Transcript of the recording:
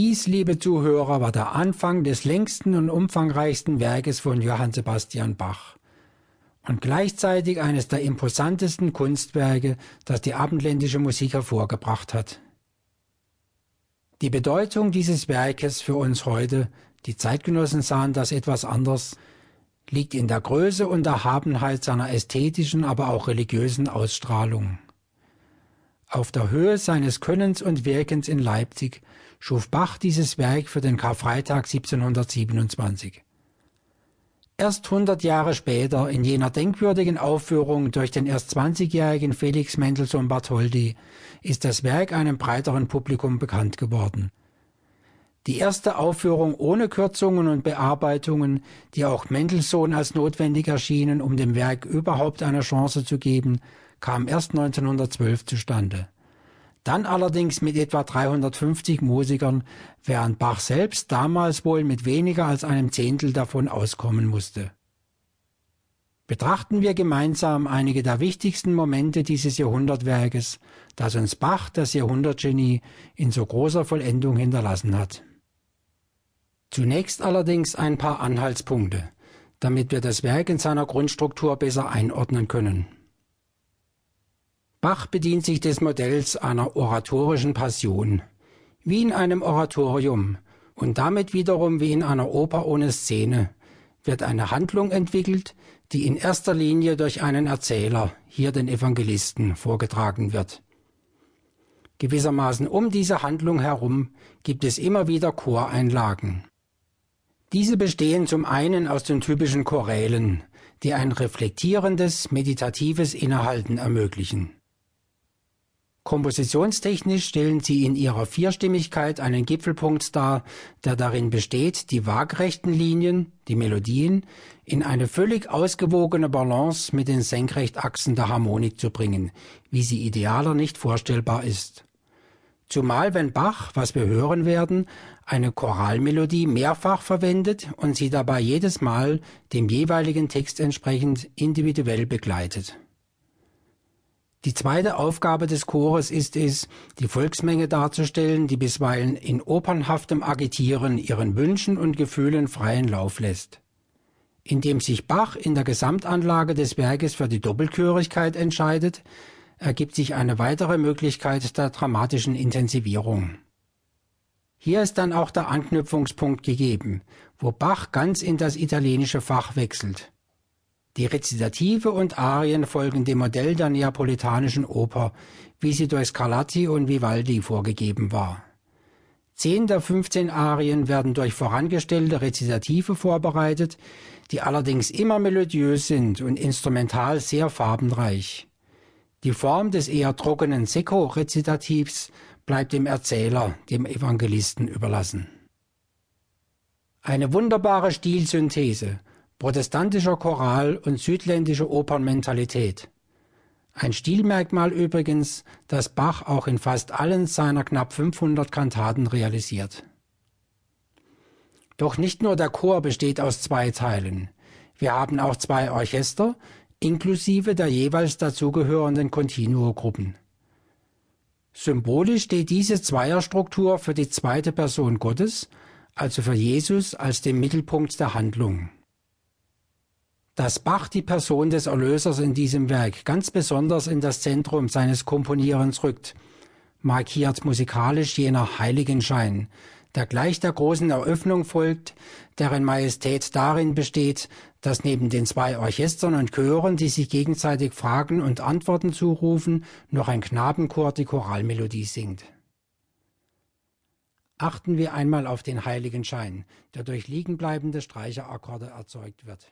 Dies, liebe Zuhörer, war der Anfang des längsten und umfangreichsten Werkes von Johann Sebastian Bach und gleichzeitig eines der imposantesten Kunstwerke, das die abendländische Musik hervorgebracht hat. Die Bedeutung dieses Werkes für uns heute, die Zeitgenossen sahen das etwas anders, liegt in der Größe und Erhabenheit seiner ästhetischen, aber auch religiösen Ausstrahlung. Auf der Höhe seines Könnens und Wirkens in Leipzig schuf Bach dieses Werk für den Karfreitag 1727. Erst hundert Jahre später, in jener denkwürdigen Aufführung durch den erst zwanzigjährigen Felix Mendelssohn Bartholdy, ist das Werk einem breiteren Publikum bekannt geworden. Die erste Aufführung ohne Kürzungen und Bearbeitungen, die auch Mendelssohn als notwendig erschienen, um dem Werk überhaupt eine Chance zu geben, kam erst 1912 zustande dann allerdings mit etwa 350 Musikern, während Bach selbst damals wohl mit weniger als einem Zehntel davon auskommen musste. Betrachten wir gemeinsam einige der wichtigsten Momente dieses Jahrhundertwerkes, das uns Bach, das Jahrhundertgenie, in so großer Vollendung hinterlassen hat. Zunächst allerdings ein paar Anhaltspunkte, damit wir das Werk in seiner Grundstruktur besser einordnen können. Bach bedient sich des Modells einer oratorischen Passion, wie in einem Oratorium, und damit wiederum wie in einer Oper ohne Szene, wird eine Handlung entwickelt, die in erster Linie durch einen Erzähler, hier den Evangelisten, vorgetragen wird. Gewissermaßen um diese Handlung herum gibt es immer wieder Choreinlagen. Diese bestehen zum einen aus den typischen Chorälen, die ein reflektierendes, meditatives Innehalten ermöglichen. Kompositionstechnisch stellen sie in ihrer Vierstimmigkeit einen Gipfelpunkt dar, der darin besteht, die waagrechten Linien, die Melodien, in eine völlig ausgewogene Balance mit den Senkrechtachsen der Harmonik zu bringen, wie sie idealer nicht vorstellbar ist. Zumal wenn Bach, was wir hören werden, eine Choralmelodie mehrfach verwendet und sie dabei jedes Mal dem jeweiligen Text entsprechend individuell begleitet. Die zweite Aufgabe des Chores ist es, die Volksmenge darzustellen, die bisweilen in opernhaftem Agitieren ihren Wünschen und Gefühlen freien Lauf lässt. Indem sich Bach in der Gesamtanlage des Werkes für die Doppelchörigkeit entscheidet, ergibt sich eine weitere Möglichkeit der dramatischen Intensivierung. Hier ist dann auch der Anknüpfungspunkt gegeben, wo Bach ganz in das italienische Fach wechselt. Die Rezitative und Arien folgen dem Modell der neapolitanischen Oper, wie sie durch Scarlatti und Vivaldi vorgegeben war. Zehn der 15 Arien werden durch vorangestellte Rezitative vorbereitet, die allerdings immer melodiös sind und instrumental sehr farbenreich. Die Form des eher trockenen Secco-Rezitativs bleibt dem Erzähler, dem Evangelisten überlassen. Eine wunderbare Stilsynthese, protestantischer Choral und südländische Opernmentalität. Ein Stilmerkmal übrigens, das Bach auch in fast allen seiner knapp 500 Kantaten realisiert. Doch nicht nur der Chor besteht aus zwei Teilen. Wir haben auch zwei Orchester, inklusive der jeweils dazugehörenden Continuo-Gruppen. Symbolisch steht diese Zweierstruktur für die zweite Person Gottes, also für Jesus als den Mittelpunkt der Handlung. Dass Bach die Person des Erlösers in diesem Werk ganz besonders in das Zentrum seines Komponierens rückt, markiert musikalisch jener Heiligenschein, der gleich der großen Eröffnung folgt, deren Majestät darin besteht, dass neben den zwei Orchestern und Chören, die sich gegenseitig Fragen und Antworten zurufen, noch ein Knabenchor die Choralmelodie singt. Achten wir einmal auf den Heiligenschein, der durch liegenbleibende Streicherakkorde erzeugt wird.